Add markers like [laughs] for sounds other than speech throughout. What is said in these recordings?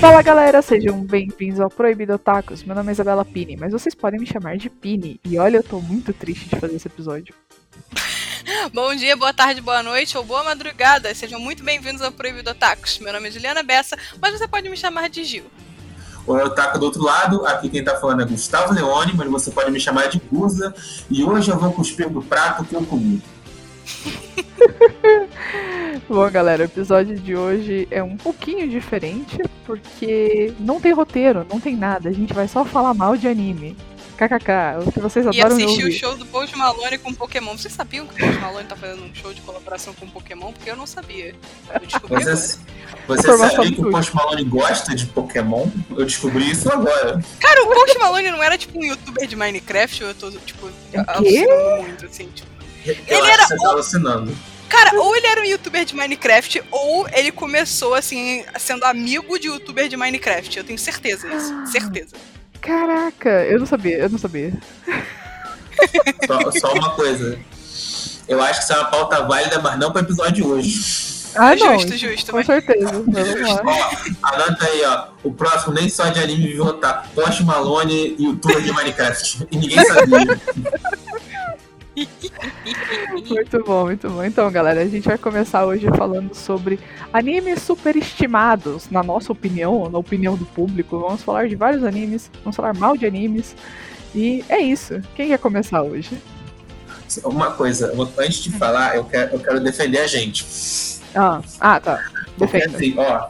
Fala galera, sejam bem-vindos ao Proibido Tacos. Meu nome é Isabela Pini, mas vocês podem me chamar de Pini. E olha, eu tô muito triste de fazer esse episódio. [laughs] Bom dia, boa tarde, boa noite ou boa madrugada. Sejam muito bem-vindos ao Proibido Tacos. Meu nome é Juliana Bessa, mas você pode me chamar de Gil. Oi, eu taco do outro lado. Aqui quem tá falando é Gustavo Leone, mas você pode me chamar de Guza. E hoje eu vou cuspir do prato que eu comi. [laughs] Bom, galera, o episódio de hoje é um pouquinho diferente, porque não tem roteiro, não tem nada. A gente vai só falar mal de anime. KKK, o que vocês E adoram assistir o show do Post Malone com Pokémon. Vocês sabiam que o Post Malone tá fazendo um show de colaboração com Pokémon? Porque eu não sabia. Eu descobri agora. Você, você sabia que o Post Malone gosta de Pokémon? Eu descobri isso agora. Cara, o Post Malone não era tipo um youtuber de Minecraft? Ou eu tô, tipo, alucinando muito, assim, tipo. Eu Ele era você tá alucinando. Cara, ou ele era um youtuber de Minecraft, ou ele começou, assim, sendo amigo de youtuber de Minecraft. Eu tenho certeza disso. [gasps] Certeza. Caraca, eu não sabia, eu não sabia. [laughs] Só, só uma coisa. Eu acho que isso é uma pauta válida, mas não pro episódio de hoje. Ah, não. Justo, justo, Com mas- certeza. Vamos lá. [laughs] Ó, anota aí, ó. O próximo nem só de anime viu tá Post Malone e youtuber de Minecraft. E ninguém sabia. [laughs] [laughs] Muito bom, muito bom. Então, galera, a gente vai começar hoje falando sobre animes superestimados, na nossa opinião, na opinião do público. Vamos falar de vários animes, vamos falar mal de animes. E é isso. Quem quer começar hoje? Uma coisa, antes de falar, eu quero, eu quero defender a gente. Ah, ah tá. Porque Defenda. assim, ó.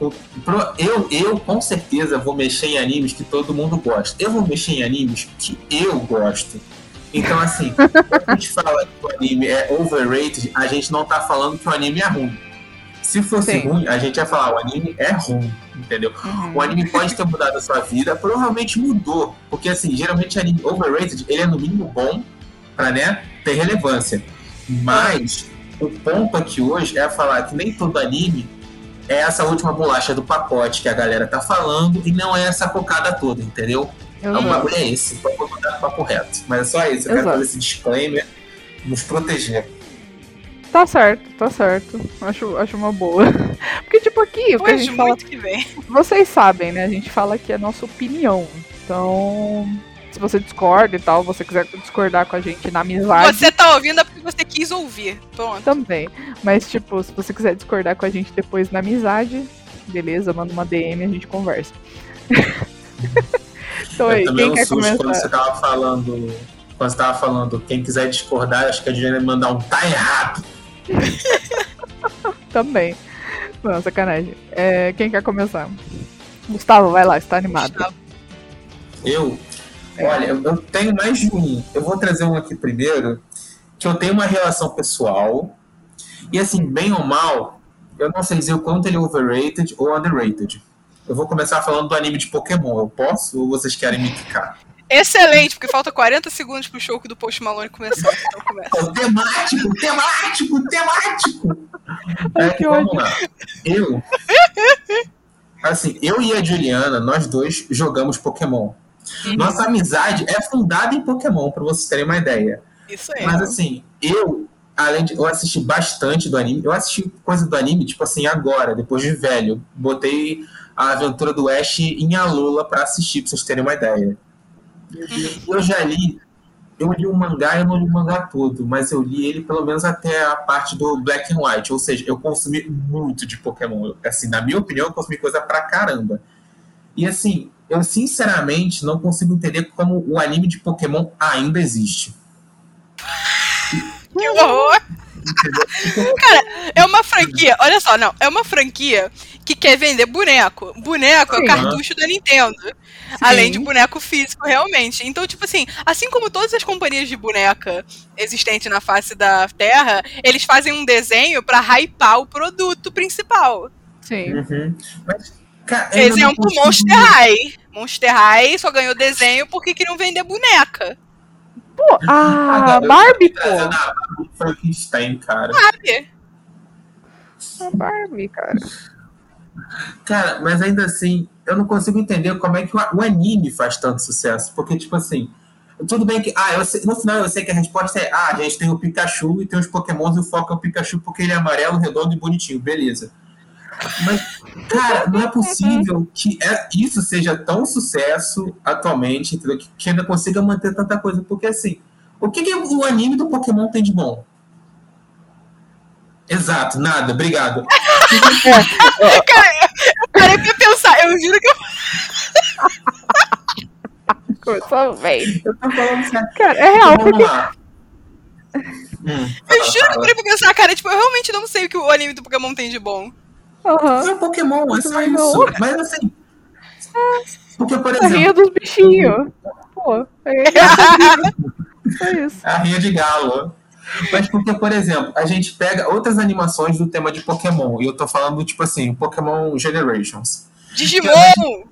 Eu, eu com certeza vou mexer em animes que todo mundo gosta. Eu vou mexer em animes que eu gosto. Então, assim, quando a gente fala que o anime é overrated, a gente não tá falando que o anime é ruim. Se fosse Sim. ruim, a gente ia falar, o anime é ruim, entendeu? Uhum. O anime pode ter mudado a sua vida, provavelmente mudou. Porque, assim, geralmente anime overrated, ele é no mínimo bom pra, né, ter relevância. Mas, o ponto aqui hoje é falar que nem todo anime é essa última bolacha do pacote que a galera tá falando e não é essa cocada toda, entendeu? Eu O não- bagulho é esse, então vou mandar o papo reto. Mas é só isso, eu quero Exato. fazer esse disclaimer, nos proteger. Tá certo, tá certo. Acho, acho uma boa. [laughs] Porque, tipo, aqui, o que a gente fala. que vem. Vocês sabem, né? A gente fala que é a nossa opinião. Então. Se você discorda e tal, você quiser discordar com a gente na amizade. Você tá ouvindo é porque você quis ouvir. Pronto. Também. Mas, tipo, se você quiser discordar com a gente depois na amizade, beleza, manda uma DM e a gente conversa. [laughs] então aí, eu também quem um quer susto quando você começar? tava falando. Quando você tava falando, quem quiser discordar, acho que a Juliana ia mandar um tá errado. [laughs] Também. Não, sacanagem. É, quem quer começar? Gustavo, vai lá, está animado. Gustavo. Eu, É. olha, eu eu tenho mais de um. Eu vou trazer um aqui primeiro, que eu tenho uma relação pessoal. E assim, bem ou mal, eu não sei dizer o quanto ele é overrated ou underrated. Eu vou começar falando do anime de Pokémon. Eu posso ou vocês querem me picar? Excelente, porque falta 40 segundos pro show do Post Malone começar. Então começa. [laughs] Temático, temático, temático. Ai, É, que vamos ódio. lá. Eu. Assim, eu e a Juliana, nós dois jogamos Pokémon. Nossa amizade é fundada em Pokémon, pra vocês terem uma ideia. Isso aí. Mas assim, eu, além de. Eu assisti bastante do anime. Eu assisti coisa do anime, tipo assim, agora, depois de velho. Botei a aventura do Ash em Alola pra assistir, pra vocês terem uma ideia. Eu já li. Eu li o mangá, eu não li o mangá todo, mas eu li ele pelo menos até a parte do Black and White. Ou seja, eu consumi muito de Pokémon. Assim, na minha opinião, eu consumi coisa pra caramba. E assim, eu sinceramente não consigo entender como o anime de Pokémon ainda existe. Que horror! Cara, é uma franquia, olha só, não, é uma franquia que quer vender boneco. Boneco é Sim. o cartucho da Nintendo. Além de boneco físico, realmente. Então, tipo assim, assim como todas as companhias de boneca existentes na face da Terra, eles fazem um desenho pra hypar o produto principal. Sim. Uhum. Mas, cara, Exemplo, consigo- Monster High. Monster High só ganhou desenho porque queriam vender boneca. Pô, a Ah, Barbie, pô. Trazendo a Frankenstein, cara. Sabe? A Barbie, cara. Cara, mas ainda assim, eu não consigo entender como é que o o anime faz tanto sucesso. Porque, tipo assim, tudo bem que. Ah, eu sei- no final eu sei que a resposta é: ah, a gente tem o Pikachu e tem os Pokémons e o foco é o Pikachu porque ele é amarelo, redondo e bonitinho, beleza. Mas, cara, não é possível que é, isso seja tão sucesso atualmente, entendeu? Que, ainda consiga manter tanta coisa. Porque, assim, o que, que o anime do Pokémon tem de bom? Exato, nada, obrigado. [laughs] Cara, eu parei pra pensar, eu juro que eu. Começou bem. Eu tô falando sério. Cara, é real, Então, porque. vamos lá. Hum, Eu fala, juro que eu parei pra pensar, cara, tipo, eu realmente não sei o que o anime do Pokémon tem de bom. Aham. É um Pokémon, é só isso. não. Mas assim. Porque, por A rinha exemplo, dos bichinhos. Pô, é [laughs] é isso. a rinha de galo. Mas porque, por exemplo, a gente pega outras animações do tema de Pokémon. E eu tô falando, tipo assim, Pokémon Generations. Digimon!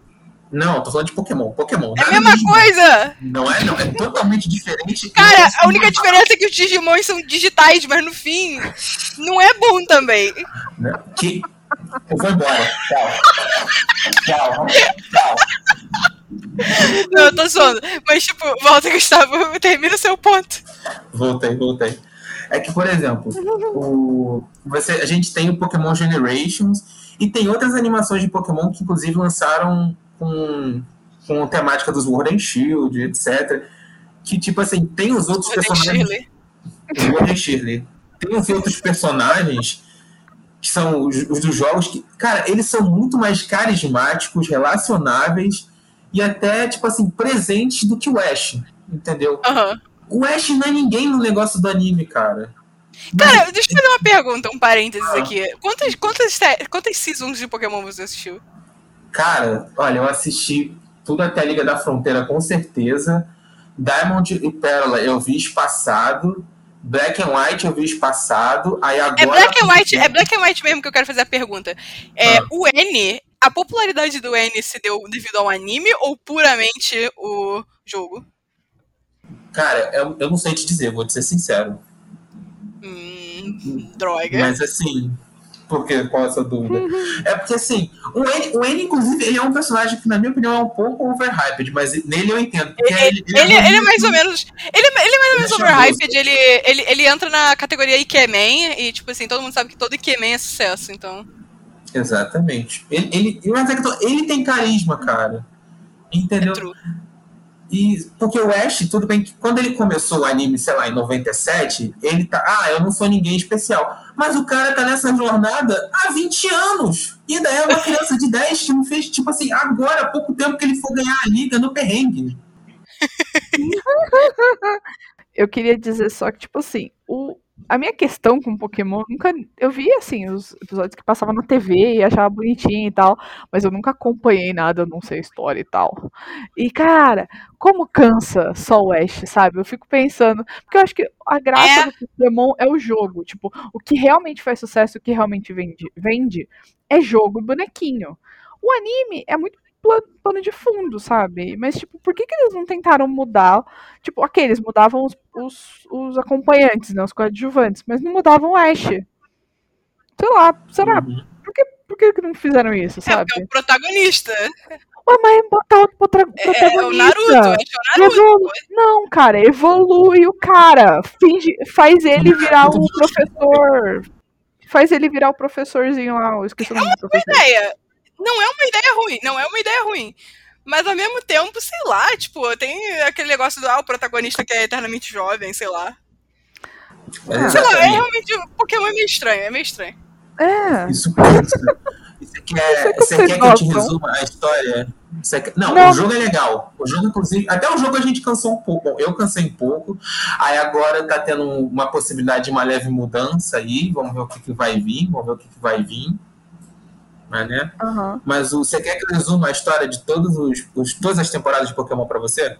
Não, eu tô falando de Pokémon. Pokémon. É a mesma Digimon. coisa! Não é, não. É totalmente diferente. Cara, a única diferença é que os Digimons são digitais, mas no fim, não é bom também. Né? Que... Eu vou embora. Tchau. Tchau. Tchau. Não, eu tô zoando. Mas, tipo, volta, Gustavo, termina o seu ponto. Voltei, voltei. É que, por exemplo, o, você, a gente tem o Pokémon Generations e tem outras animações de Pokémon que, inclusive, lançaram com, com temática dos World and Shield, etc. Que, tipo assim, tem os outros Rodney personagens. Shirley. World and Shirley. Tem os outros personagens que são os, os dos jogos que, cara, eles são muito mais carismáticos, relacionáveis e até, tipo assim, presentes do que o Ash, entendeu? Aham. O Ash não é ninguém no negócio do anime, cara. Cara, deixa eu fazer uma pergunta, um parênteses Ah. aqui. Quantas, quantas, quantas seasons de Pokémon você assistiu? Cara, olha, eu assisti tudo até a Liga da Fronteira, com certeza. Diamond e Pérola eu vi espaçado. Black and White eu vi espaçado. Aí agora. É Black and White, é Black and White mesmo que eu quero fazer a pergunta. É, Ah. O N, a popularidade do N se deu devido ao anime ou puramente o jogo? Cara, eu, eu não sei te dizer, vou te ser sincero. Hum, droga. Mas assim. Porque, qual é a sua dúvida? É porque assim, o N, o N, inclusive, ele é um personagem que, na minha opinião, é um pouco overhyped, mas nele eu entendo. porque Ele, ele, ele é mais ou menos. Ele, ele é mais ou menos Ele é overhyped, ele, ele, ele entra na categoria Ikemen, e tipo assim, todo mundo sabe que todo Ikemen é sucesso, então. Exatamente. Ele, ele, é ele tem carisma, cara. Entendeu? É. E porque o Ash, tudo bem que quando ele começou o anime, sei lá, em 97, ele tá, ah, eu não sou ninguém especial. Mas o cara tá nessa jornada há 20 anos. E ainda é uma criança de 10 que não fez, tipo assim, agora, há pouco tempo que ele for ganhar a liga no perrengue. [laughs] Eu queria dizer só que, tipo assim, o, a minha questão com Pokémon, nunca. Eu vi, assim, os episódios que passavam na TV e achava bonitinho e tal, mas eu nunca acompanhei nada, eu não sei a história e tal. E, cara, como cansa só o Ash, sabe? Eu fico pensando. Porque eu acho que a graça É. do Pokémon é o jogo. Tipo, o que realmente faz sucesso, o que realmente vende, vende é jogo e bonequinho. O anime é muito pla- pano de fundo, sabe? Mas, tipo, por que, que eles não tentaram mudar? Tipo, ok, eles mudavam os, os, os acompanhantes, né? Os coadjuvantes, mas não mudavam o Ash. Sei lá, será? Uhum. Por que, por que que não fizeram isso, É, sabe? porque é o protagonista. Ué, mas botar outro protra- É, é o protagonista. Naruto, é o Naruto. Evolu- Não, cara, evolui o cara. Finge, faz ele virar o professor. Faz ele virar o professorzinho lá. Eu esqueci o nome do professor. ideia. Não é uma ideia ruim, não é uma ideia ruim. Mas ao mesmo tempo, sei lá, tipo, tem aquele negócio do ah, o protagonista que é eternamente jovem, sei lá. Ah. Sei lá, é realmente. O Pokémon é meio estranho, é meio estranho. É. Isso Você quer, que você quer que eu te gostam. resuma a história? Você quer- Não, Não. o jogo é legal. O jogo, inclusive, até o jogo a gente cansou um pouco. Bom, eu cansei um pouco. Aí agora tá tendo uma possibilidade de uma leve mudança aí. Vamos ver o que, que vai vir. Vamos ver o que, que vai vir. Mas, né? aham. Mas o- você quer que eu resuma a história de todos os, os- todas as temporadas de Pokémon pra você?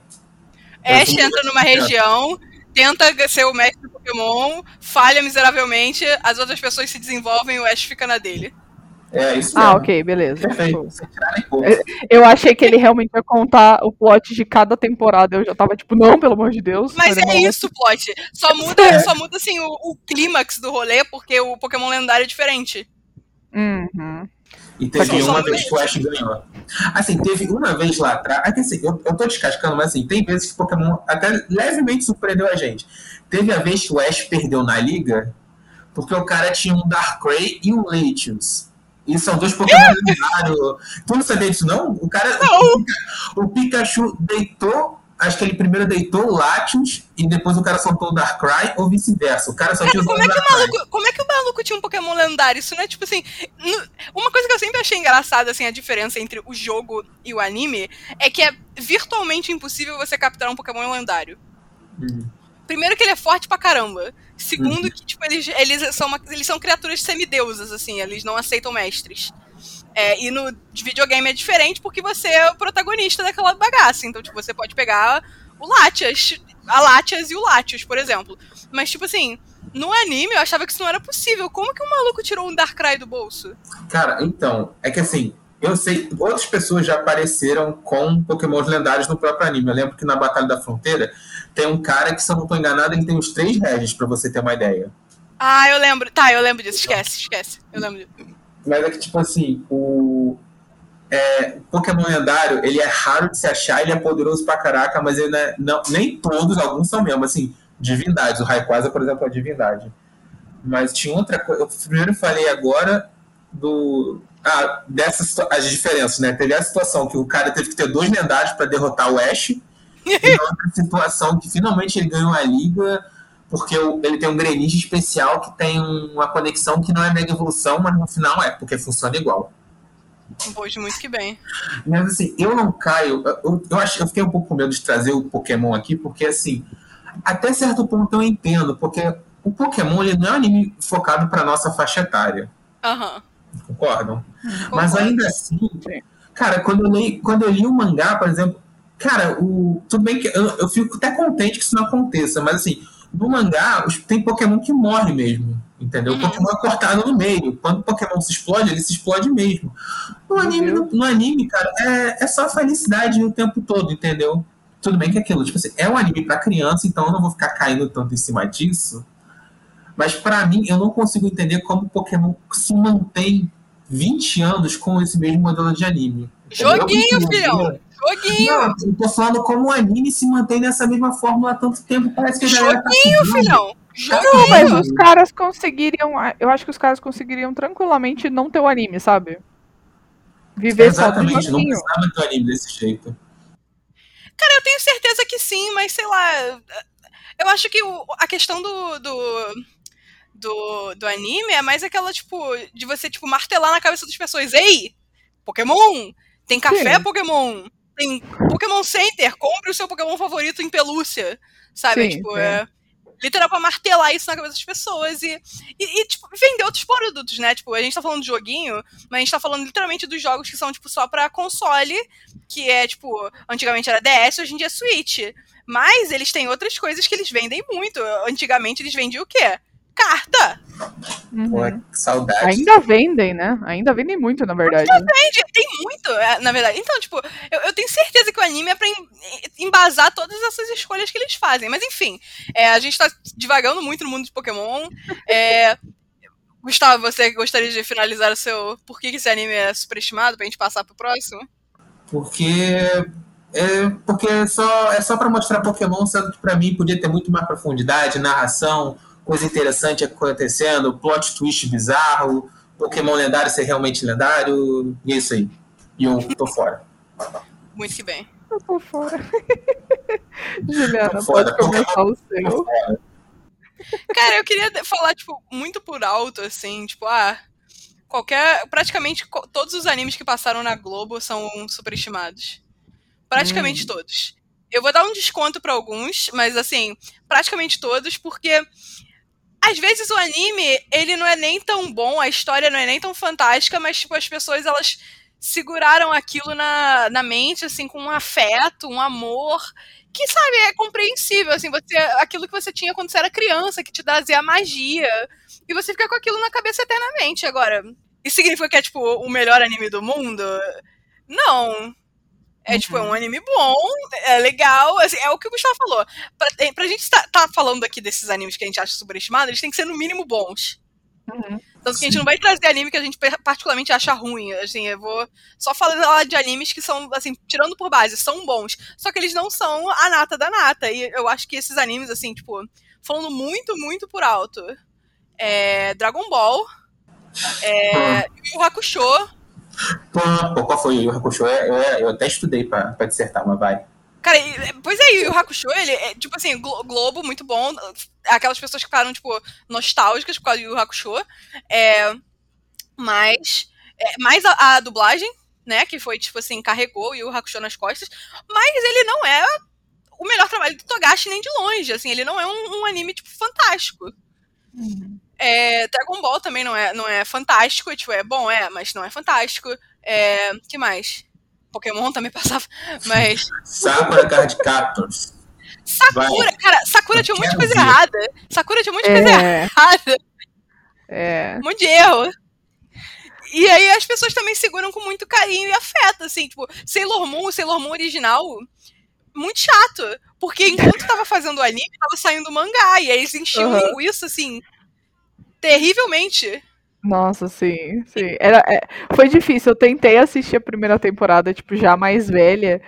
Ash tô- entra numa região, tenta ser o mestre do Pokémon, falha miseravelmente, as outras pessoas se desenvolvem e o Ash fica na dele. É isso Ah, mesmo. ok, beleza. Perfeito. Tipo, pouco. Eu achei que ele realmente ia contar o plot de cada temporada. Eu já tava tipo, não, pelo amor de Deus. Mas é isso, plot. Só muda, só muda assim, o, o clímax do rolê, porque o Pokémon lendário é diferente. Uhum. E teve uma vez que o Ash ganhou. Assim, teve uma vez lá atrás. Que assim, eu, eu tô descascando, mas assim, tem vezes que o Pokémon até levemente surpreendeu a gente. Teve a vez que o Ash perdeu na liga, porque o cara tinha um Darkrai e um Latios. E são dois Pokémon lendários. Tu não sabia disso, não? O cara. Não. O Pikachu deitou. Acho que ele primeiro deitou o Latios e depois o cara soltou o Darkrai, ou vice-versa. O cara só tinha Como é, que o maluco, como é que o maluco tinha um Pokémon lendário? Isso não é tipo assim. Uma coisa que eu sempre achei engraçada, assim, a diferença entre o jogo e o anime é que é virtualmente impossível você capturar um Pokémon lendário. Hum. Primeiro que ele é forte pra caramba. Segundo Uhum. que, tipo, eles, eles, são uma- eles são criaturas semideusas, assim, eles não aceitam mestres. É, e no de videogame é diferente porque você é o protagonista daquela bagaça. Então, tipo, você pode pegar o Latias, a Latias e o Latios, por exemplo. Mas, tipo assim, no anime eu achava que isso não era possível. Como que um maluco tirou um Darkrai do bolso? Cara, então, é que assim, eu sei, outras pessoas já apareceram com Pokémons lendários no próprio anime. Eu lembro que na Batalha da Fronteira tem um cara que, se eu não tô enganado, ele tem uns três regis, pra você ter uma ideia. Ah, eu lembro. Tá, eu lembro disso. Esquece, esquece. Eu lembro disso. Mas é que, tipo assim, o. É, o Pokémon lendário, ele é raro de se achar, ele é poderoso pra caraca, mas ele não é, não, nem todos, alguns são mesmo, assim, divindades. O Rayquaza, por exemplo, é divindade. Mas tinha outra coisa. Eu primeiro falei agora do. Ah, dessas as diferenças, né? Teve a situação que o cara teve que ter dois lendários pra derrotar o Ash. e [laughs] outra situação que finalmente ele ganhou a liga, porque ele tem um Greninja especial que tem uma conexão que não é mega evolução, mas no final é, porque funciona igual. Pois, muito que bem. Mas assim, eu não caio. Eu, eu, acho, eu fiquei um pouco com medo de trazer o Pokémon aqui, porque assim, até certo ponto eu entendo, porque o Pokémon ele não é um anime focado para nossa faixa etária, Aham. concordam? Mas Concordo. ainda assim, Sim. cara, quando eu, li, quando eu li o mangá, por exemplo, cara, o, tudo bem que eu, eu fico até contente que isso não aconteça, mas assim, no mangá tem Pokémon que morre mesmo. Entendeu? Uhum. O Pokémon é cortado no meio. Quando o Pokémon se explode, ele se explode mesmo. No anime, no, no anime cara, é, é só felicidade o tempo todo, entendeu? Tudo bem que é aquilo, tipo assim, é um anime pra criança, então eu não vou ficar caindo tanto em cima disso. Mas pra mim, eu não consigo entender como o Pokémon se mantém 20 anos com esse mesmo modelo de anime. entendeu? Joguinho, filhão! Joguinho! Não, eu tô falando como o anime se mantém nessa mesma fórmula há tanto tempo. Parece que tá Joguinho, subindo. filhão! Não, Joguinho! Mas os caras conseguiriam. Eu acho que os caras conseguiriam tranquilamente não ter o anime, sabe? Viver só do Exatamente, não joguinho. precisava ter um anime desse jeito. Cara, eu tenho certeza que sim, mas sei lá. Eu acho que o- a questão do, do, do, do anime é mais aquela, tipo, de você, tipo, martelar na cabeça das pessoas. Ei! Pokémon! Tem café Sim. Pokémon! Tem Pokémon Center! Compre o seu Pokémon favorito em pelúcia! Sabe? Sim, tipo, sim. é. Literal pra martelar isso na cabeça das pessoas e, e, e, tipo, vender outros produtos, né? Tipo, a gente tá falando de joguinho, mas a gente tá falando literalmente dos jogos que são, tipo, só pra console, que é, tipo, antigamente era DS, hoje em dia é Switch. Mas eles têm outras coisas que eles vendem muito. Antigamente eles vendiam o quê? Carta! Uhum. Pô, saudade. Ainda vendem, né? Ainda vendem muito, na verdade. Vende, tem muito, é, na verdade. Então, tipo, eu, eu tenho certeza que o anime é pra em- embasar todas essas escolhas que eles fazem. Mas enfim, é, a gente tá divagando muito no mundo de Pokémon. É, Gustavo, você gostaria de finalizar o seu por que que esse anime é superestimado pra gente passar pro próximo? Porque é, porque é só, é só pra mostrar Pokémon, sendo que pra mim podia ter muito mais profundidade, narração, coisa interessante acontecendo, plot twist bizarro, Pokémon lendário ser realmente lendário, e é isso aí. E eu tô fora. Muito que bem. Eu tô fora. [laughs] Juliana, Tô fora. pode começar o seu. Cara, eu queria falar, tipo, muito por alto, assim, tipo, ah. Qualquer. Praticamente todos os animes que passaram na Globo são superestimados. Praticamente Hum. todos. Eu vou dar um desconto pra alguns, mas assim, praticamente todos, porque às vezes o anime, ele não é nem tão bom, a história não é nem tão fantástica, mas tipo, as pessoas elas seguraram aquilo na, na mente, assim, com um afeto, um amor, que, sabe, é compreensível, assim, você, aquilo que você tinha quando você era criança, que te trazia a magia, e você fica com aquilo na cabeça eternamente. Agora, isso significa que é, tipo, o melhor anime do mundo? Não. É, tipo, é um anime bom, é legal, assim, é o que o Gustavo falou. Pra, eh, pra gente estar tá, falando aqui desses animes que a gente acha superestimados, eles têm que ser no mínimo bons. Uhum. Tanto que a gente não vai trazer anime que a gente particularmente acha ruim. Assim, eu vou só falar de animes que são, assim, tirando por base, são bons. Só que eles não são a nata da nata. E eu acho que esses animes, assim, tipo, falando muito, muito por alto. É Dragon Ball. É, e o Hakusho. Pô, qual foi o Yu Hakusho? Eu, eu, eu até estudei pra, pra dissertar, mas vai. Cara, pois é, e o Hakusho, ele é, tipo assim, Glo- Globo, muito bom. Aquelas pessoas que ficaram, tipo, nostálgicas por causa do Yu Hakusho. É, mas, é, mais a, a dublagem, né, que foi, tipo assim, carregou o Yu Hakusho nas costas. Mas ele não é o melhor trabalho do Togashi nem de longe, assim. Ele não é um, um anime, tipo, fantástico. É, Dragon Ball também não é, não é fantástico, tipo, é bom, é, mas não é fantástico. É, que mais? Pokémon também [laughs] passava, mas... Sakura Card Captors. Sakura, cara, Sakura tinha um monte de coisa errada. Sakura tinha um monte de coisa É, errada, é. um monte de erro. E aí as pessoas também seguram com muito carinho e afeto, assim, tipo, Sailor Moon, o Sailor Moon original, muito chato. Porque enquanto tava fazendo o anime, tava saindo o mangá, e aí eles enchiam Aham. linguiça, assim, terrivelmente. Nossa, sim, sim. Era, é, foi difícil. Eu tentei assistir a primeira temporada, tipo, já mais velha.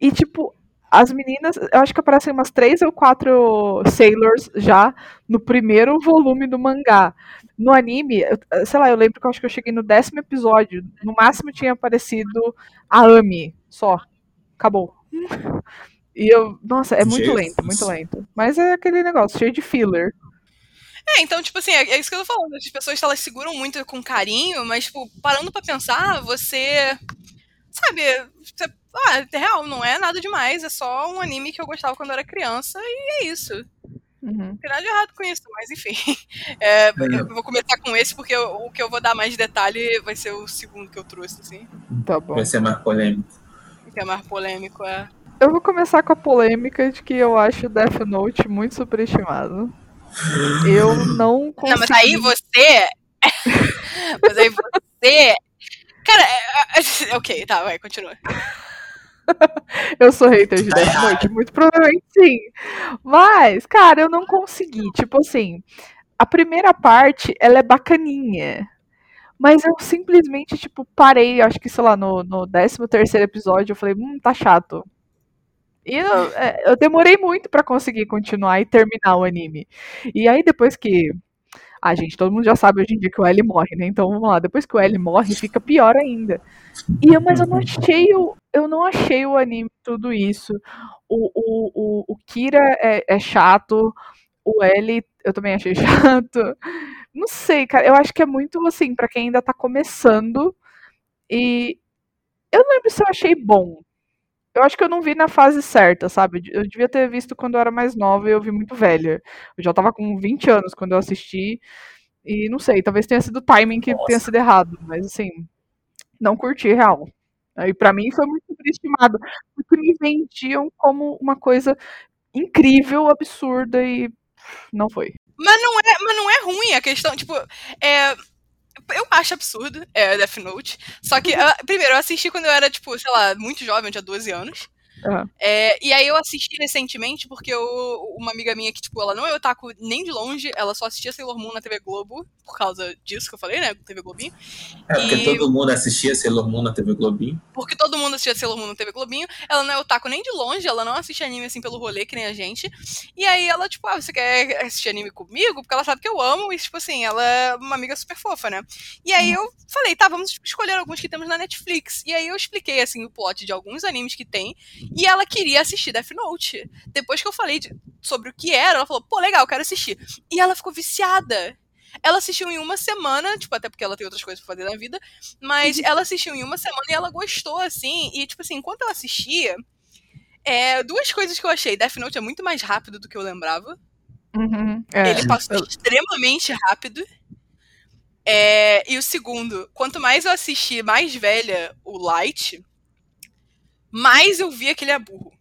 E, tipo, as meninas, eu acho que aparecem umas três ou quatro Sailors já no primeiro volume do mangá. No anime, eu- sei lá, eu lembro que eu acho que eu cheguei no décimo episódio. No máximo tinha aparecido a Ami, só. Acabou. E eu, nossa, é muito Jesus. lento, muito lento. Mas é aquele negócio, cheio de filler. É, então, tipo assim, é, é isso que eu tô falando. As pessoas, elas seguram muito com carinho, mas, tipo, parando pra pensar, você... Sabe, você, ah, é real, não é nada demais, é só um anime que eu gostava quando eu era criança, e é isso. Uhum. Não tem nada de errado com isso, mas enfim. [laughs] É, eu vou começar com esse, porque eu- o que eu vou dar mais detalhe vai ser o segundo que eu trouxe, assim. Tá bom. Vai ser mais polêmico. Que é mais polêmico, é. Eu vou começar com a polêmica de que eu acho Death Note muito superestimado. Eu [laughs] não consegui. Não, mas aí você. [laughs] mas aí você. Cara, é, é, [laughs] ok, tá, vai, continua. Eu sou hater de Death errado. Note, muito provavelmente sim. Mas, cara, eu não consegui. Tipo assim, a primeira parte, ela é bacaninha. Mas eu simplesmente, tipo, parei, acho que, sei lá, no, no 13 terceiro episódio, eu falei, hum, tá chato. E eu, é, eu demorei muito pra conseguir continuar e terminar o anime. E aí, depois que. Ah, gente, todo mundo já sabe hoje em dia que o L morre, né? Então vamos lá, depois que o L morre, fica pior ainda. E eu, mas eu não achei o, eu não achei o anime tudo isso. O, o, o, o Kira é, é chato, o L eu também achei [laughs] chato. Não sei, cara, eu acho que é muito assim, pra quem ainda tá começando. E eu não lembro se eu achei bom. Eu acho que eu não vi na fase certa, sabe? Eu devia ter visto quando eu era mais nova e eu vi muito velha. Eu já tava com 20 anos quando eu assisti. E não sei, talvez tenha sido o timing que Nossa. tenha sido errado, mas assim, não curti real. Aí pra mim foi muito superestimado, porque me vendiam como uma coisa incrível, absurda e não foi. Mas não é, mas não é ruim a questão, tipo, é. Eu acho absurdo, é, Death Note. Só que, ah, primeiro, eu assisti quando eu era, tipo, sei lá, muito jovem, eu tinha 12 anos. Aham. É, e aí eu assisti recentemente porque eu- uma amiga minha que, tipo, ela não é otaku nem de longe, ela só assistia Sailor Moon na TV Globo, por causa disso que eu falei, né, com TV Globinho. É porque E- todo mundo assistia Sailor Moon na TV Globinho. Porque todo mundo assistia Sailor Moon na TV Globinho, ela não é otaku nem de longe, ela não assiste anime assim pelo rolê que nem a gente. E aí ela, tipo, ah, você quer assistir anime comigo? Porque ela sabe que eu amo, e, tipo assim, ela é uma amiga super fofa, né? E aí eu falei, tá, vamos escolher alguns que temos na Netflix. E aí eu expliquei, assim, o plot de alguns animes que tem, e ela queria assistir Death Note. Depois que eu falei de- sobre o que era, ela falou, pô, legal, quero assistir. E ela ficou viciada. Ela assistiu em uma semana, tipo, até porque ela tem outras coisas pra fazer na vida, mas ela assistiu em uma semana e ela gostou, assim, e, tipo assim, enquanto ela assistia, é, duas coisas que eu achei. Death Note é muito mais rápido do que eu lembrava. Uhum, é. Ele passou extremamente rápido. É, e o segundo, quanto mais eu assisti mais velha o Light, mais eu via que ele é burro.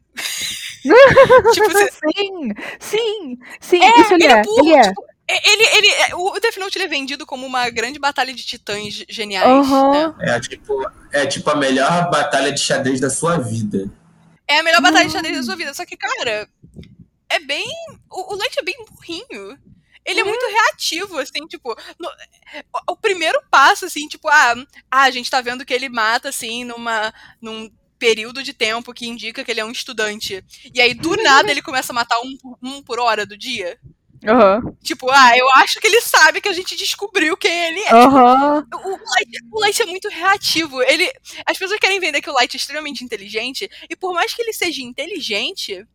[laughs] tipo, você, Sim, sim, sim, É, isso ele, ele é é, burro, ele é. tipo, ele, ele, é, o Death Note ele é vendido como uma grande batalha de titãs geniais. Aham. né? É tipo, é tipo a melhor batalha de xadrez da sua vida. É a melhor batalha de xadrez da sua vida. Só que, cara, é bem. O, o Light é bem burrinho. Ele é muito reativo, assim, tipo. no- o, o primeiro passo, assim, tipo, ah, ah, a gente tá vendo que ele mata, assim, numa. num período de tempo que indica que ele é um estudante. E aí, do nada, ele começa a matar um, por- um por hora do dia. Aham. Tipo, ah, eu acho que ele sabe que a gente descobriu quem ele é. Aham. O Light, o Light é muito reativo. Ele, as pessoas querem vender que o Light é extremamente inteligente, e por mais que ele seja inteligente,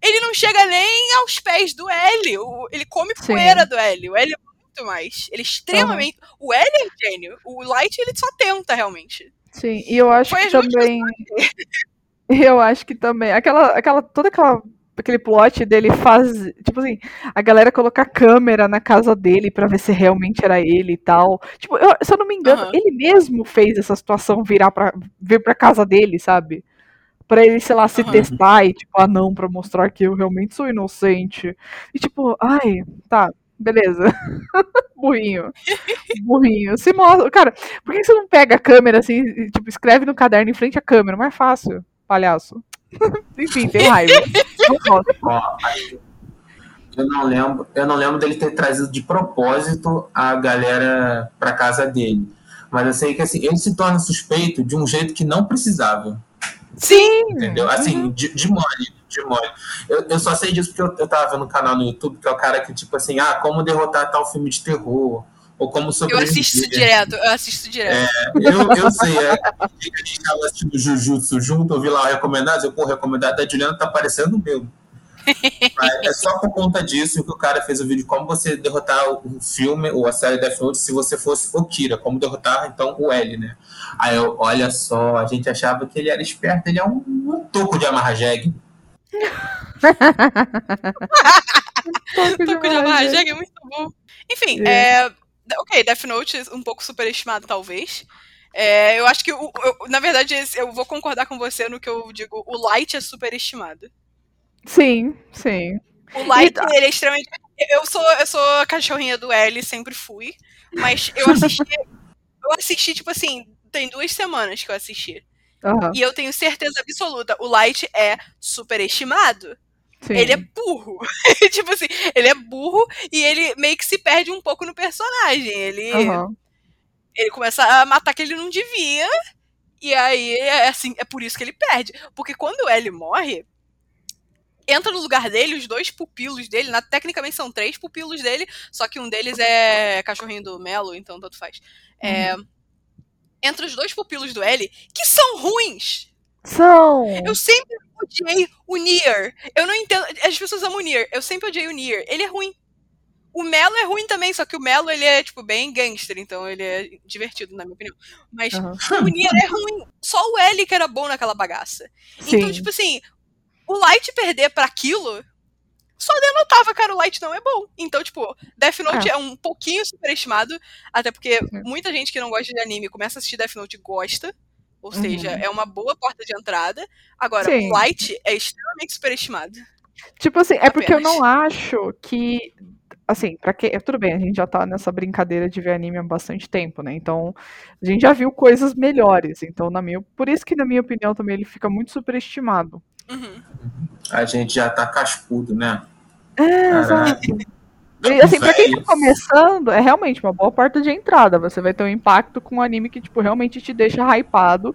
ele não chega nem aos pés do L. O- ele come Sim. poeira do L. O L é muito mais. Ele é extremamente. O L é gênio. O Light, ele só tenta, realmente. Sim, e eu acho Foi que também. [laughs] Eu acho que também. Aquela, aquela, toda aquela. Aquele plot dele faz. Tipo assim, a galera colocar câmera na casa dele pra ver se realmente era ele e tal. Tipo, eu- se eu não me engano, Aham. ele mesmo fez essa situação virar pra, vir pra casa dele, sabe? Pra ele, sei lá, se Aham. testar e, tipo, ah, não, pra mostrar que eu realmente sou inocente. E, tipo, ai, tá, beleza. [laughs] Burrinho. Burrinho. Se mostra. Cara, por que você não pega a câmera assim e, tipo, escreve no caderno em frente à câmera? Mais fácil, palhaço. [laughs] Enfim, tem raiva. Não gosto. Eu não lembro, eu não lembro dele ter trazido de propósito a galera pra casa dele. Mas eu sei que assim, ele se torna suspeito de um jeito que não precisava. Sim! Entendeu? Assim, de, de mole, de. Eu, eu só sei disso porque eu, eu tava vendo um canal no YouTube que é o cara que, tipo assim, ah, como derrotar tal filme de terror. Ou como Eu sobreviver. assisto isso direto. Eu assisto direto. Eu, eu sei, é. A gente tava assistindo Jujutsu junto, eu vi lá o recomendado, eu, pô, o recomendado da Juliana tá parecendo o meu. [laughs] É só por conta disso que o cara fez o vídeo como você derrotar o filme ou a série Death Note se você fosse o Kira, como derrotar então o L, né? Aí eu, olha só, a gente achava que ele era esperto, ele é um, um toco de amarra jegue. Toco de amarra jegue é muito bom. Enfim, é. Ok, Death Note um pouco superestimado, talvez. É, eu acho que, o- eu- na verdade, eu vou concordar com você no que eu digo. O Light é superestimado. Sim, sim. O Light, E- ele é extremamente. Eu sou, eu sou a cachorrinha do L, sempre fui. Mas eu assisti. [laughs] eu assisti, tipo assim, tem duas semanas que eu assisti. Aham, E eu tenho certeza absoluta, o Light é superestimado. sim. Ele é burro. [laughs] tipo assim, ele é burro e ele meio que se perde um pouco no personagem. Ele, Aham. ele começa a matar que ele não devia. E aí, é assim, é por isso que ele perde. Porque quando o L morre, entra no lugar dele os dois pupilos dele. Na, tecnicamente são três pupilos dele, só que um deles é cachorrinho do Melo, então tanto faz. É, entra os dois pupilos do L, que são ruins. São. Eu sempre odiei o Nier. Eu não entendo. As pessoas amam o Nier. Eu sempre odiei o Nier. Ele é ruim. O Melo é ruim também, só que o Melo ele é, tipo, bem gangster, então ele é divertido, na minha opinião. Mas Aham. o Nier é ruim. Só o L que era bom naquela bagaça. Então, Sim. tipo assim, o Light perder pra aquilo só denotava, cara, o Light não é bom. Então, tipo, Death Note é, um pouquinho superestimado, até porque muita gente que não gosta de anime começa a assistir Death Note e gosta. Ou Uhum. seja, é uma boa porta de entrada. Agora, Sim. o Light é extremamente superestimado. Tipo assim, é porque eu não acho que. Assim, pra que. Tudo bem, a gente já tá nessa brincadeira de ver anime há bastante tempo, né? Então, a gente já viu coisas melhores. Então, na minha. Por isso que, na minha opinião, também ele fica muito superestimado. Uhum. A gente já tá cascudo, né? É, exato. E, assim, pra quem tá começando, é realmente uma boa porta de entrada. Você vai ter um impacto com um anime que, tipo, realmente te deixa hypado.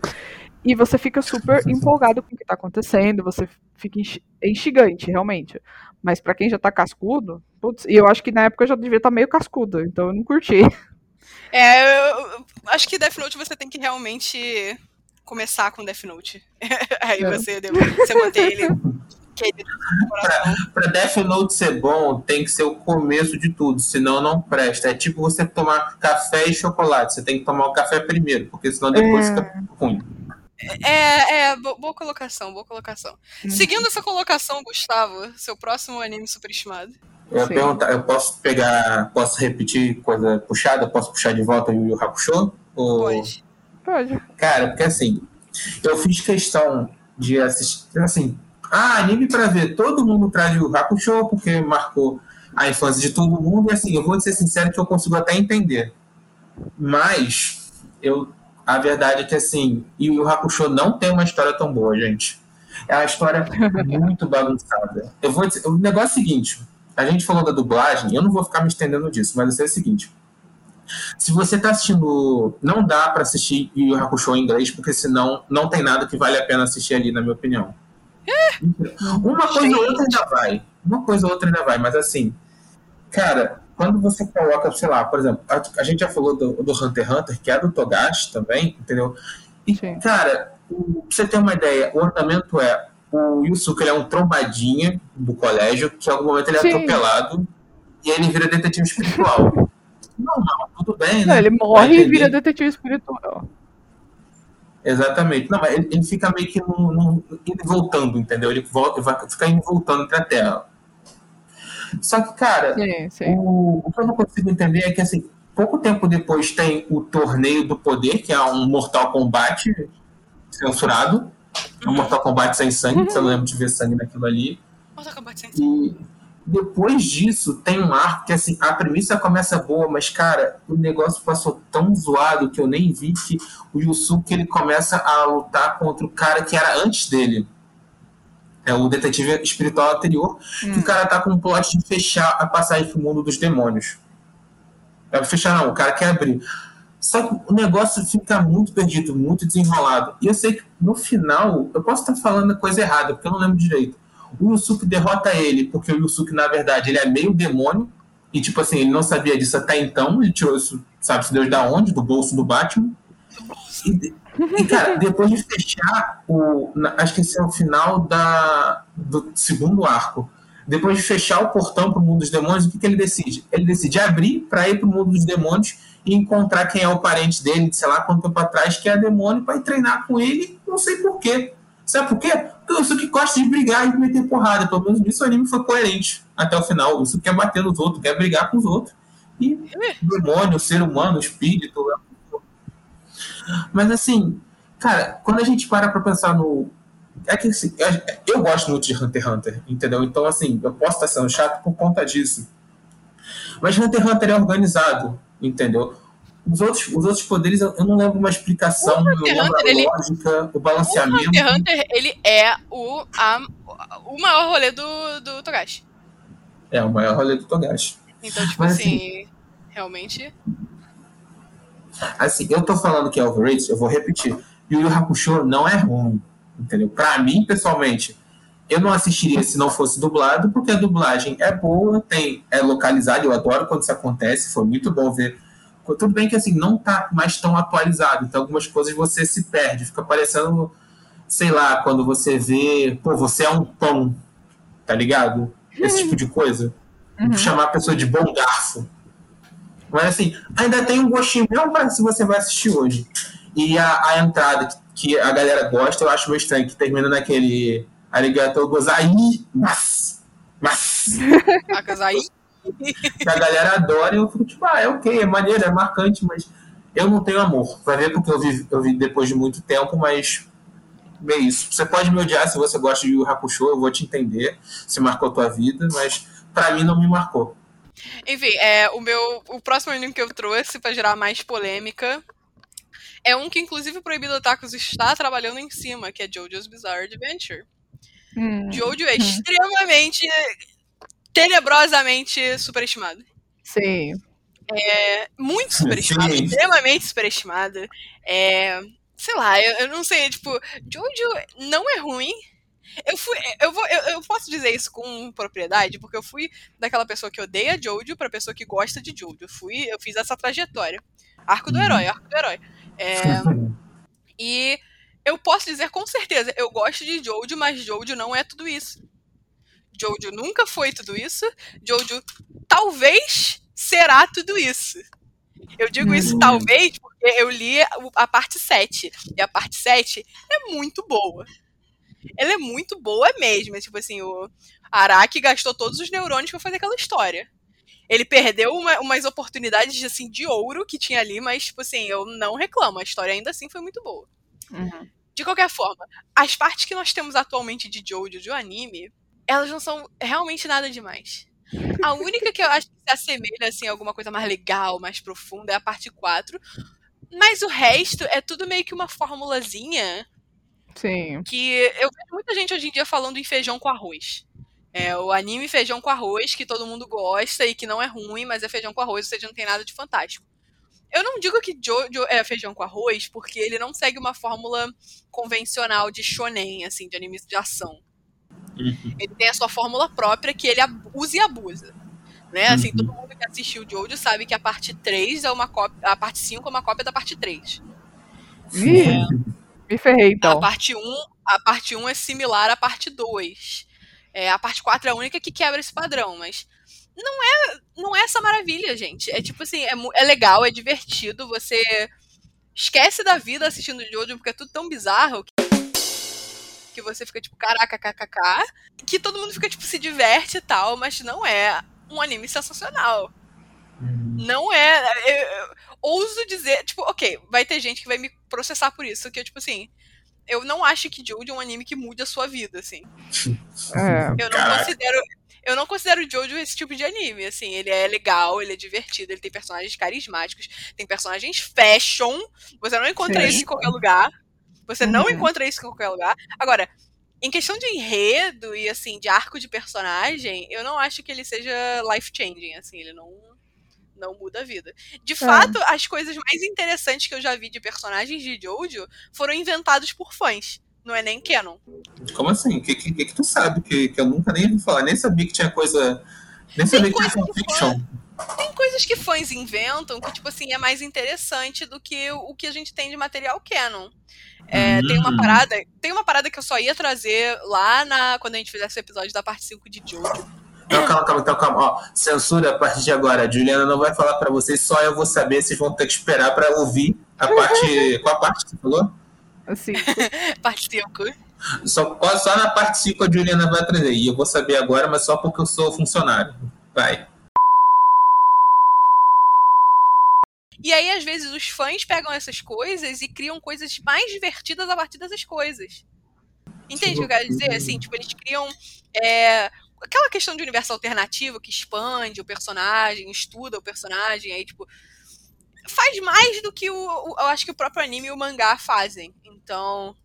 E você fica super [laughs] empolgado com o que tá acontecendo. Você fica é instigante, realmente. Mas pra quem já tá cascudo, putz, e eu acho que na época eu já devia estar meio cascuda, então eu não curti. É, eu, acho que Death Note você tem que realmente começar com Death Note. [laughs] Aí É. você, deve- você manter ele [laughs] querido. Pra Death Note ser bom, tem que ser o começo de tudo, senão não presta. É tipo você tomar café e chocolate. Você tem que tomar o café primeiro, porque senão depois É. fica ruim. É, é, bo- boa colocação, boa colocação. Uhum. Seguindo essa colocação, Gustavo, seu próximo anime superestimado. Eu ia perguntar, eu posso pegar, posso repetir coisa puxada? Posso puxar de volta o Yu Yu Hakusho? Ou... Pode. Pode. Cara, porque assim, eu fiz questão de assistir, assim, ah, anime pra ver. Todo mundo traz o Hakusho porque marcou a infância de todo mundo. E assim, eu vou ser sincero que eu consigo até entender. Mas, eu, a verdade é que assim, Yu Yu Hakusho não tem uma história tão boa, gente. É uma história [laughs] muito bagunçada. Eu vou dizer, o negócio é o seguinte, a gente falou da dublagem, eu não vou ficar me estendendo disso, mas eu sei o seguinte. Se você tá assistindo. Não dá pra assistir Yu Yu Hakusho em inglês, porque senão não tem nada que vale a pena assistir ali, na minha opinião. Uma coisa ou outra ainda vai. Uma coisa ou outra ainda vai, mas assim. cara, quando você coloca, sei lá, por exemplo, a, a gente já falou do, do, Hunter x Hunter, que é do Togashi também, entendeu? E, Sim. cara, pra você ter uma ideia, o orçamento é o Yusuke ele é um trombadinha do colégio, que em algum momento ele é Sim. atropelado e ele vira detetive espiritual. não, não, tudo bem, né? Não, ele morre e vira detetive espiritual. Exatamente. Não, mas ele, ele fica meio que no, no, indo voltando, entendeu? Ele volta, vai ficar indo voltando pra Terra. Só que, cara, sim, sim. O, o que eu não consigo entender é que, assim, pouco tempo depois tem o Torneio do Poder, que é um Mortal Kombat censurado. Um Mortal Kombat sem sangue, uhum. você não lembra de ver sangue naquilo ali. Mortal Kombat sem sangue. E depois disso, tem um arco que, assim, a premissa começa boa, mas, cara, o negócio passou tão zoado que eu nem vi que o Yusuke, ele começa a lutar contra o cara que era antes dele. É o detetive espiritual anterior, hum. que o cara tá com um plot de fechar a passagem pro mundo dos demônios. É fechar não, o cara quer abrir. Só que o negócio fica muito perdido, muito desenrolado. E eu sei que no final, eu posso estar falando a coisa errada, porque eu não lembro direito o Yusuke derrota ele, porque o Yusuke, na verdade, ele é meio demônio. E, tipo assim, ele não sabia disso até então. Ele tirou isso, sabe-se Deus da onde? Do bolso do Batman. E, e, cara, [laughs] depois de fechar o. Acho que esse é o final da, do segundo arco. Depois de fechar o portão para o mundo dos demônios, o que, que ele decide? Ele decide abrir para ir para o mundo dos demônios e encontrar quem é o parente dele, sei lá quanto tempo atrás, que é demônio, para ir treinar com ele, não sei porquê. Sabe por quê? Porque isso que gosta de brigar e meter porrada. Pelo menos nisso o anime foi coerente até o final. Isso quer bater nos outros, quer brigar com os outros. E o demônio, o ser humano, o espírito. Né? Mas assim, cara, quando a gente para pra pensar no. É que assim, eu gosto muito de Hunter x Hunter, entendeu? Então, assim, eu posso estar sendo chato por conta disso. Mas Hunter x Hunter é organizado, entendeu? Os outros, os outros poderes, eu não lembro uma explicação, o Hunter, Hunter, ele, lógica, o balanceamento. O Hunter Hunter, ele é o, a, o maior rolê do, do Togashi. É, o maior rolê do Togashi. Então, tipo Mas, assim, assim, realmente... Assim, eu tô falando que é overrated, eu vou repetir. Yu Yu Hakusho não é ruim, entendeu? Pra mim, pessoalmente, eu não assistiria se não fosse dublado, porque a dublagem é boa, tem, é localizada, eu adoro quando isso acontece, foi muito bom ver tudo bem que assim, não tá mais tão atualizado, então algumas coisas você se perde, fica parecendo, sei lá, quando você vê, pô, você é um pão, tá ligado? Esse tipo de coisa. Uhum. Chamar a pessoa de bom garfo. Mas assim, ainda tem um gostinho, mesmo se você vai assistir hoje. E a, a entrada que a galera gosta, eu acho meio estranho, que termina naquele arigato gozai, mas, [laughs] mas. Akazai? Que a galera adora e eu fico tipo, ah, é ok, é maneiro, é marcante, mas eu não tenho amor. Vai ver porque eu vi, eu vi depois de muito tempo, mas é isso. Você pode me odiar se você gosta de Yu Hakusho, eu vou te entender se marcou a tua vida, mas para mim não me marcou. Enfim, é, o meu o próximo anime que eu trouxe para gerar mais polêmica é um que inclusive o Proibido Otakus está trabalhando em cima, que é JoJo's Bizarre Adventure. Hum. Jojo é hum. extremamente tenebrosamente superestimado. Sim. É, muito superestimado, [laughs] Sim. extremamente superestimado. É, sei lá, eu, eu, não sei, tipo, Jojo não é ruim. Eu fui, eu vou, eu, eu, posso dizer isso com propriedade, porque eu fui daquela pessoa que odeia Jojo pra pessoa que gosta de Jojo. Eu fui, eu fiz essa trajetória. Arco do herói, arco do herói. É, [laughs] e eu posso dizer com certeza, eu gosto de Jojo, mas Jojo não é tudo isso. Jojo nunca foi tudo isso. Jojo talvez será tudo isso. Eu digo isso uhum. talvez porque eu li a parte 7. E a parte 7 é muito boa. Ela é muito boa mesmo. É tipo assim, o Araki gastou todos os neurônios para fazer aquela história. Ele perdeu uma, umas oportunidades assim, de ouro que tinha ali, mas, tipo assim, eu não reclamo. A história ainda assim foi muito boa. Uhum. De qualquer forma, as partes que nós temos atualmente de Jojo, de anime, elas não são realmente nada demais. A única que eu acho que se assemelha assim, a alguma coisa mais legal, mais profunda, é a parte 4. Mas o resto é tudo meio que uma formulazinha. Sim. Que eu vejo muita gente hoje em dia falando em feijão com arroz. É o anime feijão com arroz, que todo mundo gosta e que não é ruim, mas é feijão com arroz, ou seja, não tem nada de fantástico. Eu não digo que Jojo é feijão com arroz, porque ele não segue uma fórmula convencional de shonen, assim, de anime de ação. Uhum. Ele tem a sua fórmula própria que ele usa e abusa. Né? Assim, todo mundo que assistiu o Jojo sabe que a parte 3 é uma cópia. A parte 5 é uma cópia da parte 3. Ih, me ferrei então. A parte 1, a parte 1 é similar à parte 2. É, a parte 4 é a única que quebra esse padrão, mas não é, não é essa maravilha, gente. É tipo assim, é, é legal, é divertido, você esquece da vida assistindo Jojo porque é tudo tão bizarro que, que você fica tipo, caraca, kkk, que todo mundo fica tipo se diverte e tal, mas não é um anime sensacional. Não é. Eu, eu, ouso dizer, tipo, ok, vai ter gente que vai me processar por isso, que eu, tipo assim, eu não acho que Jojo é um anime que mude a sua vida, assim. É. Eu não Caraca. considero. Eu não considero Jojo esse tipo de anime, assim, ele é legal, ele é divertido, ele tem personagens carismáticos, tem personagens fashion, você não encontra Sim. isso em qualquer lugar, você não Uhum. encontra isso em qualquer lugar. Agora, em questão de enredo e, assim, de arco de personagem, eu não acho que ele seja life-changing, assim, ele não, não muda a vida. De fato, as coisas mais interessantes que eu já vi de personagens de Jojo foram inventados por fãs, não é nem canon. Como assim? O que, que, que tu sabe que, que eu nunca nem ouvi falar? Nem sabia que tinha coisa. Nem sabia que tinha fanfiction. Tem coisas que fãs inventam que, tipo assim, é mais interessante do que o que a gente tem de material canon. É, Tem uma Hum. parada. Tem uma parada que eu só ia trazer lá na. Quando a gente fizesse o episódio da parte 5 de Jojo. Não, calma, calma, então calma. Ó, censura a partir de agora. A Juliana não vai falar pra vocês, só eu vou saber. Vocês vão ter que esperar pra ouvir a parte. [laughs] Qual a parte que você falou? Assim, [laughs] Parte 5. Só, só na parte 5 a Juliana vai trazer. E eu vou saber agora, mas só porque eu sou funcionário. Vai. E aí, às vezes, os fãs pegam essas coisas e criam coisas mais divertidas a partir dessas coisas. Entende o que eu quero dizer? Assim, tipo, eles criam. é, aquela questão de universo alternativo que expande o personagem, estuda o personagem, aí, tipo. Faz mais do que o, o- eu acho que o próprio anime e o mangá fazem. Então.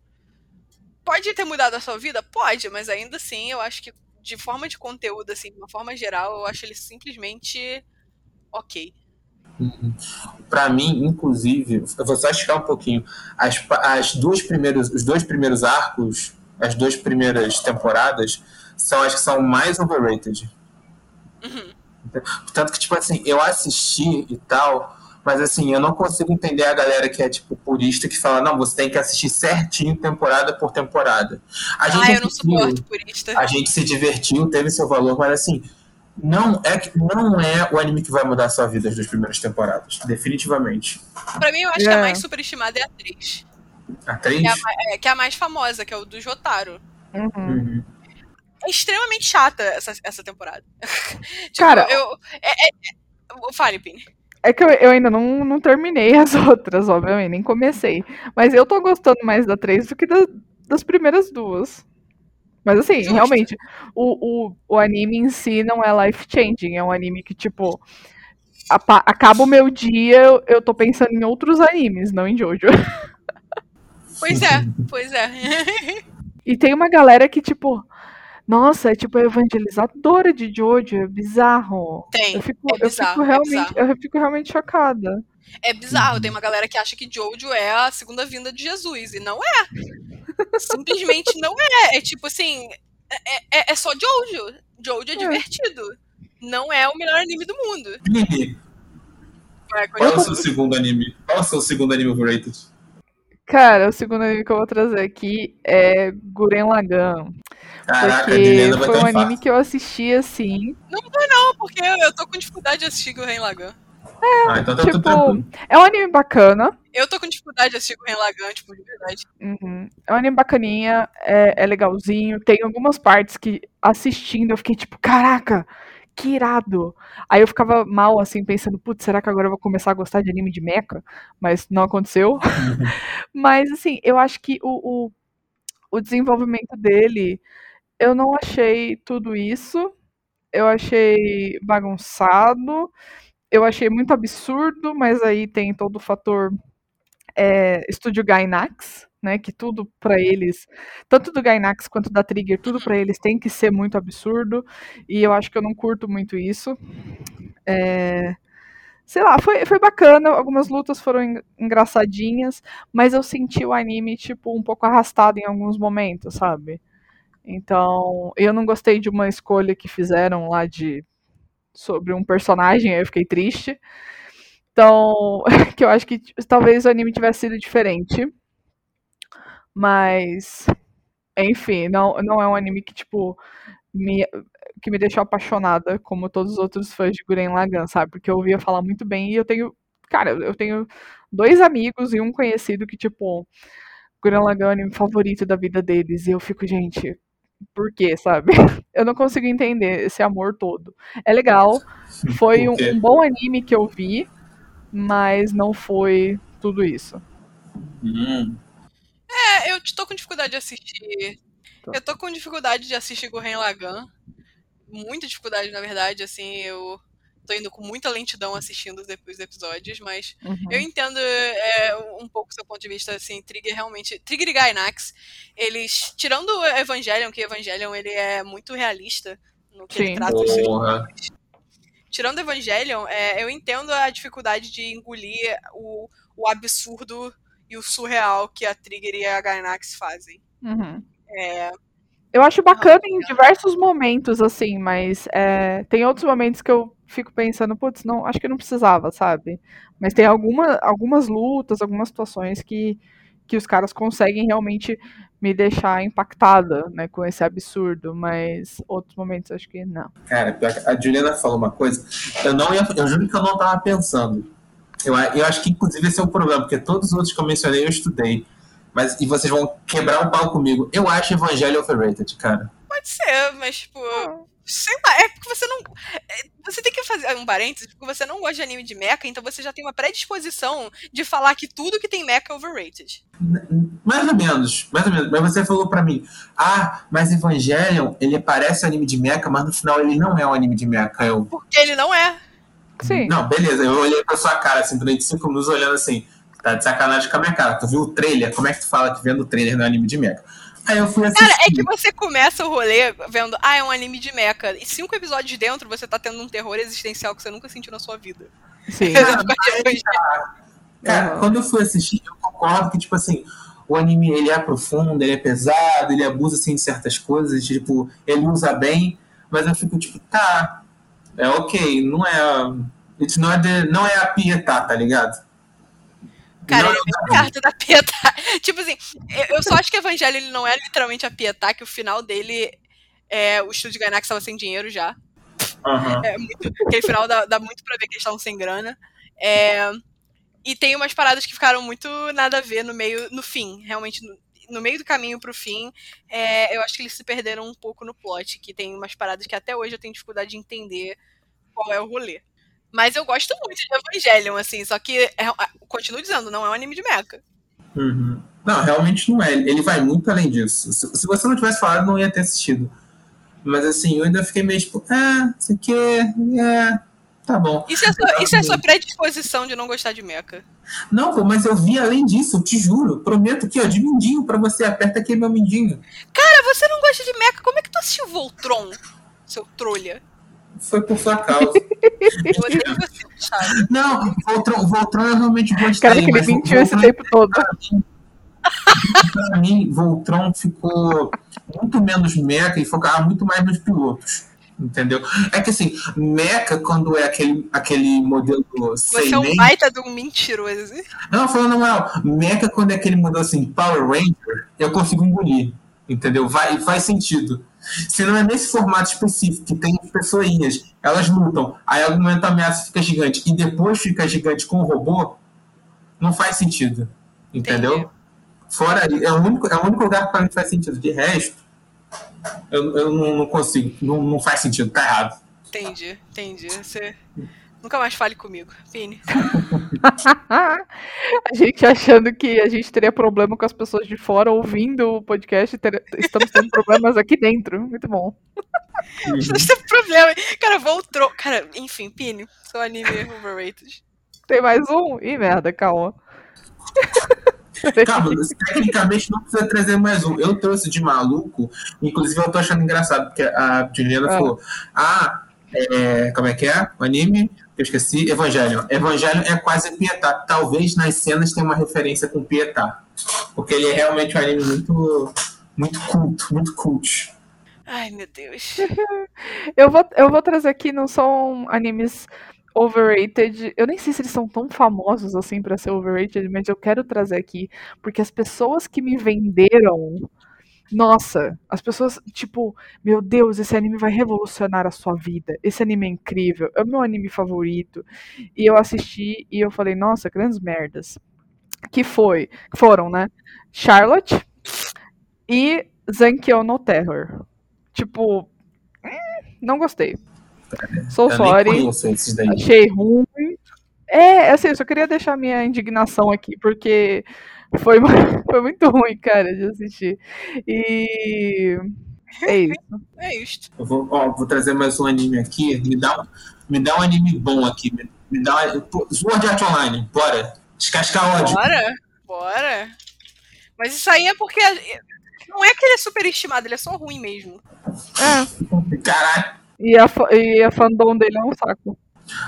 Pode ter mudado a sua vida? Pode, mas ainda assim, eu acho que de forma de conteúdo, assim, de uma forma geral, eu acho ele simplesmente ok. Pra mim, inclusive, eu vou só esticar um pouquinho. As, as duas primeiros, os dois primeiros arcos, as duas primeiras temporadas, são as que são mais overrated. Uhum. Tanto que, tipo assim, eu assisti e tal, mas assim, eu não consigo entender a galera que é, tipo, purista, que fala, não, você tem que assistir certinho, temporada por temporada. A gente Ah, eu não suporto purista. a gente se divertiu, teve seu valor, mas assim, não é, que- não é o anime que vai mudar a sua vida as duas primeiras temporadas. Definitivamente. Pra mim, eu acho que É. a mais superestimada é a 3. A três? Que é a, é, que é a mais famosa, que é o do Jotaro. uhum. Uhum. É extremamente chata essa, essa temporada. [laughs] tipo, Cara- eu. É, é, é- fale, Pini. É que eu, eu ainda não, não terminei [laughs] as outras, obviamente, nem comecei. Mas eu tô gostando mais da 3 do que da- das primeiras duas. Mas assim, Justo. realmente, o, o, o anime em si não é life-changing. É um anime que, tipo, acaba o meu dia, eu, eu tô pensando em outros animes, não em Jojo. [laughs] Pois é, [laughs] pois é. [laughs] E tem uma galera que, tipo, nossa, é tipo evangelizadora de Jojo, é bizarro. Tem. Eu fico, é eu bizarro, fico é realmente, bizarro. eu fico realmente chocada. É bizarro. Tem uma galera que acha que Jojo é a segunda vinda de Jesus. E não é. Simplesmente não é. É tipo assim. É, é, é só Jojo. Jojo é divertido. Não é o melhor anime do mundo. Qual é o seu segundo anime? Qual é o seu segundo anime overrated? Cara, o segundo anime que eu vou trazer aqui é Guren Lagann. Caraca, Porque foi um anime que eu assisti assim. Não, porque eu, tô com dificuldade de assistir Gurren Lagann. Ah, então tá tudo Tipo, tranquilo. é um anime bacana. Eu tô com dificuldade de assistir Gurren Lagann, tipo, de verdade. Uhum. É um anime bacaninha, é, é legalzinho. Tem algumas partes que assistindo eu fiquei tipo, caraca, que irado. Aí eu ficava mal assim, pensando, putz, será que agora eu vou começar a gostar de anime de mecha? Mas não aconteceu. [laughs] Mas assim, eu acho que o, o, o desenvolvimento dele, eu não achei tudo isso. Eu achei bagunçado. Eu achei muito absurdo, mas aí tem todo o fator é, estúdio Gainax, né? Que tudo pra eles, tanto do Gainax quanto da Trigger, tudo pra eles tem que ser muito absurdo. E eu acho que eu não curto muito isso. É, sei lá, foi, foi bacana. Algumas lutas foram en- engraçadinhas, mas eu senti o anime, tipo, um pouco arrastado em alguns momentos, sabe? Então, eu não gostei de uma escolha que fizeram lá de sobre um personagem, aí eu fiquei triste. Então, [laughs] que eu acho que talvez o anime tivesse sido diferente. Mas, enfim, não, não é um anime que, tipo, me, que me deixou apaixonada, como todos os outros fãs de Guren Lagann, sabe? Porque eu ouvia falar muito bem e eu tenho. Cara, eu tenho dois amigos e um conhecido que, tipo, Guren Lagann é o anime favorito da vida deles. E eu fico, gente, por quê, sabe? [laughs] Eu não consigo entender esse amor todo. É legal, foi um, um bom anime que eu vi, mas não foi tudo isso. Hum. É, eu tô com dificuldade de assistir. Eu tô com dificuldade de assistir Gurren Lagann. Muita dificuldade, na verdade, assim, eu tô indo com muita lentidão assistindo os episódios, mas Uhum. eu entendo é, um pouco o seu ponto de vista, assim, Trigger realmente... Trigger e Gainax, eles... Tirando o Evangelion, que Evangelion, ele é muito realista no que Sim. ele trata os seus. Tirando Evangelion, é, eu entendo a dificuldade de engolir o, o absurdo e o surreal que a Trigger e a Gainax fazem. Uhum. É, Eu acho bacana em diversos momentos, assim, mas é, tem outros momentos que eu fico pensando, putz, não, acho que não precisava, sabe? Mas tem alguma, algumas lutas, algumas situações que, que os caras conseguem realmente me deixar impactada, né, com esse absurdo, mas outros momentos acho que não. Cara, pior que a Juliana falou uma coisa. Eu não ia, eu juro que eu não tava pensando. Eu, eu acho que inclusive esse é o problema, porque todos os outros que eu mencionei eu estudei. Mas, e vocês vão quebrar o pau comigo. Eu acho Evangelho overrated, cara. pode ser, mas, tipo, sei lá, é porque você não. é, você tem que fazer um parênteses, porque você não gosta de anime de mecha, então você já tem uma predisposição de falar que tudo que tem mecha é overrated. Mais ou menos, mais ou menos. Mas você falou pra mim, ah, mas Evangelion, ele parece um anime de mecha, mas no final ele não é um anime de mecha. Eu, Porque ele não é. Sim. Não, beleza. Eu olhei pra sua cara, assim, durante cinco minutos, olhando assim, tá de sacanagem com a minha cara. Tu viu o trailer? Como é que tu fala que vendo o trailer no anime de mecha? Aí eu fui assistir. Cara, é que você começa o rolê vendo, ah, é um anime de mecha. E cinco episódios dentro você tá tendo um terror existencial que você nunca sentiu na sua vida. Sim. [laughs] De Evangelion. Cara, Uhum. quando eu fui assistir, eu concordo que, tipo assim, o anime ele é profundo, ele é pesado, ele abusa assim, de certas coisas, tipo, ele usa bem, mas eu fico tipo, tá, é ok, não é. It's not the, não é a pietá, tá ligado? Cara, Não ele é perto da Pietá. tipo assim, eu- só acho que Evangelho ele não é literalmente a Pietá, que o final dele é o estúdio de Gainax estava sem dinheiro já. Aham. É muito, aquele final dá, dá muito pra ver que eles estavam sem grana. É, e tem umas paradas que ficaram muito nada a ver no meio, no fim, realmente no, no meio do caminho pro fim. é, eu acho que eles se perderam um pouco no plot, que tem umas paradas que até hoje eu tenho dificuldade de entender qual é o rolê. Mas eu gosto muito de Evangelion, assim, só que, é, continuo dizendo, não é um anime de mecha. Uhum. Não, realmente não é. Ele vai muito além disso. Se, se você não tivesse falado, não ia ter assistido. Mas assim, eu ainda fiquei meio tipo, ah, isso aqui é. Tá bom. Isso é, sua, isso é sua predisposição de não gostar de mecha. Não, pô, mas eu vi além disso, eu te juro. Prometo aqui, ó, de mindinho pra você. Aperta aqui meu mindinho. Cara, você não gosta de mecha, como é que tu assistiu Voltron, seu trolha? Foi por sua causa. [laughs] Não, Voltron, Voltron eu realmente gostei. Cara, que ele mentiu esse tempo todo. pra mim, Voltron ficou muito menos meca e focava muito mais nos pilotos. Entendeu? É que assim, meca, quando é aquele, aquele modelo Você é um baita de um mentiroso. Não, falando na moral, mecha quando é aquele modelo assim, Power Ranger, eu consigo engolir. Entendeu? Vai, faz sentido. Se não é nesse formato específico, que tem pessoinhas, elas lutam, aí algum momento a ameaça fica gigante e depois fica gigante com o robô, não faz sentido. Entendeu? Entendi. Fora é o único, é o único lugar que pra mim faz sentido. De resto, eu, eu não, não consigo. Não, não faz sentido, tá errado. Entendi, entendi. Você nunca mais fale comigo, Pini. [laughs] a gente achando que a gente teria problema com as pessoas de fora ouvindo o podcast, ter- estamos tendo problemas aqui dentro. Muito bom. [laughs] É um problema. Cara, Voltron. Cara, enfim, Pini, seu anime overrated. Tem mais um? Ih, merda, calma. Calma, tecnicamente não precisa trazer mais um. Eu trouxe de maluco, inclusive eu tô achando engraçado, porque a Juliana Ah. falou: Ah, é, como é que é? O anime? Eu esqueci. Evangelho. Evangelho é quase Pietá. Talvez nas cenas tenha uma referência com Pietá. Porque ele é realmente um anime muito, muito culto, muito cult. Ai, meu Deus. [laughs] Eu vou, eu vou trazer aqui, não são animes overrated. Eu nem sei se eles são tão famosos assim pra ser overrated, mas eu quero trazer aqui porque as pessoas que me venderam, nossa, as pessoas tipo, meu Deus, esse anime vai revolucionar a sua vida. Esse anime é incrível, é o meu anime favorito. E eu assisti e eu falei, nossa, grandes merdas. Que foi, foram, né? Charlotte e Zankyo no Terror. Tipo, hum, não gostei. Sou Eu sorry. Achei ruim. É, assim, eu só queria deixar minha indignação aqui, porque foi, [laughs] foi muito ruim, cara, de assistir. E. [laughs] É isso. É isto. Eu vou, ó, vou trazer mais um anime aqui. Me dá, um- me dá um anime bom aqui. Me, me dá um, Sword Art Online, bora. Descascar ódio. Bora, bora. Mas isso aí é porque. Não é que ele é superestimado, ele é só ruim mesmo. É. Caralho. E a, e a fandom dele é um saco.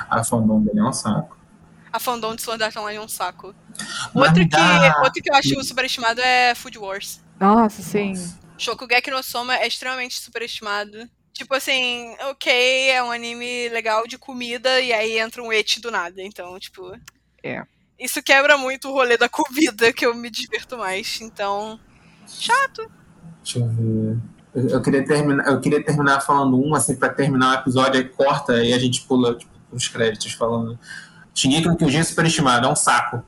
A fandom dele é um saco. A fandom de Sword Art Online é um saco. Outro que, outro que eu acho superestimado é Food Wars. Nossa, sim. Shokugeki no Soma é extremamente superestimado. Tipo assim, ok, é um anime legal de comida e aí entra um eti do nada. Então, tipo. É. Isso quebra muito o rolê da comida, que eu me diverto mais. Então. Chato. Deixa eu ver. Eu, eu queria terminar, eu queria terminar falando um, assim, pra terminar o episódio, aí corta e a gente pula tipo, os créditos falando. Shingeki no Kyojin é superestimado, é um saco.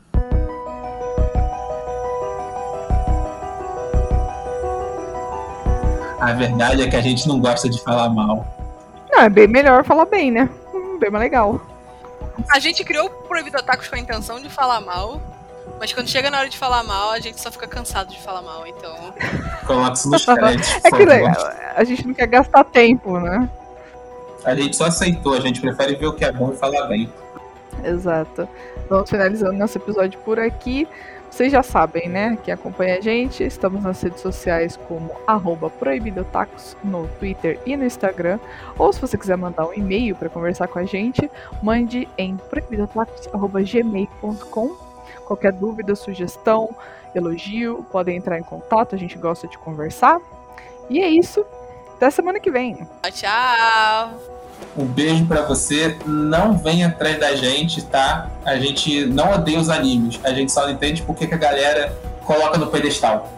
A verdade é que a gente não gosta de falar mal. Não, é bem melhor falar bem, né? Hum, Bem mais legal. A gente criou o Proibido Otakus com a intenção de falar mal. Mas quando chega na hora de falar mal, a gente só fica cansado de falar mal. Então. Coloca isso nos [laughs] créditos, É que a gente não quer gastar tempo, né? A gente só aceitou, a gente prefere ver o que é bom e falar bem. Exato. Vamos finalizando nosso episódio por aqui. Vocês já sabem, né? Quem acompanha a gente, estamos nas redes sociais como arroba proibidotacos no Twitter e no Instagram. Ou se você quiser mandar um e-mail para conversar com a gente, mande em proibidotacos.gmail.com. Qualquer dúvida, sugestão, elogio, podem entrar em contato, a gente gosta de conversar. E é isso. Até semana que vem. Tchau! Um beijo pra você. Não vem atrás da gente, tá? A gente não odeia os animes. A gente só não entende por que que a galera coloca no pedestal.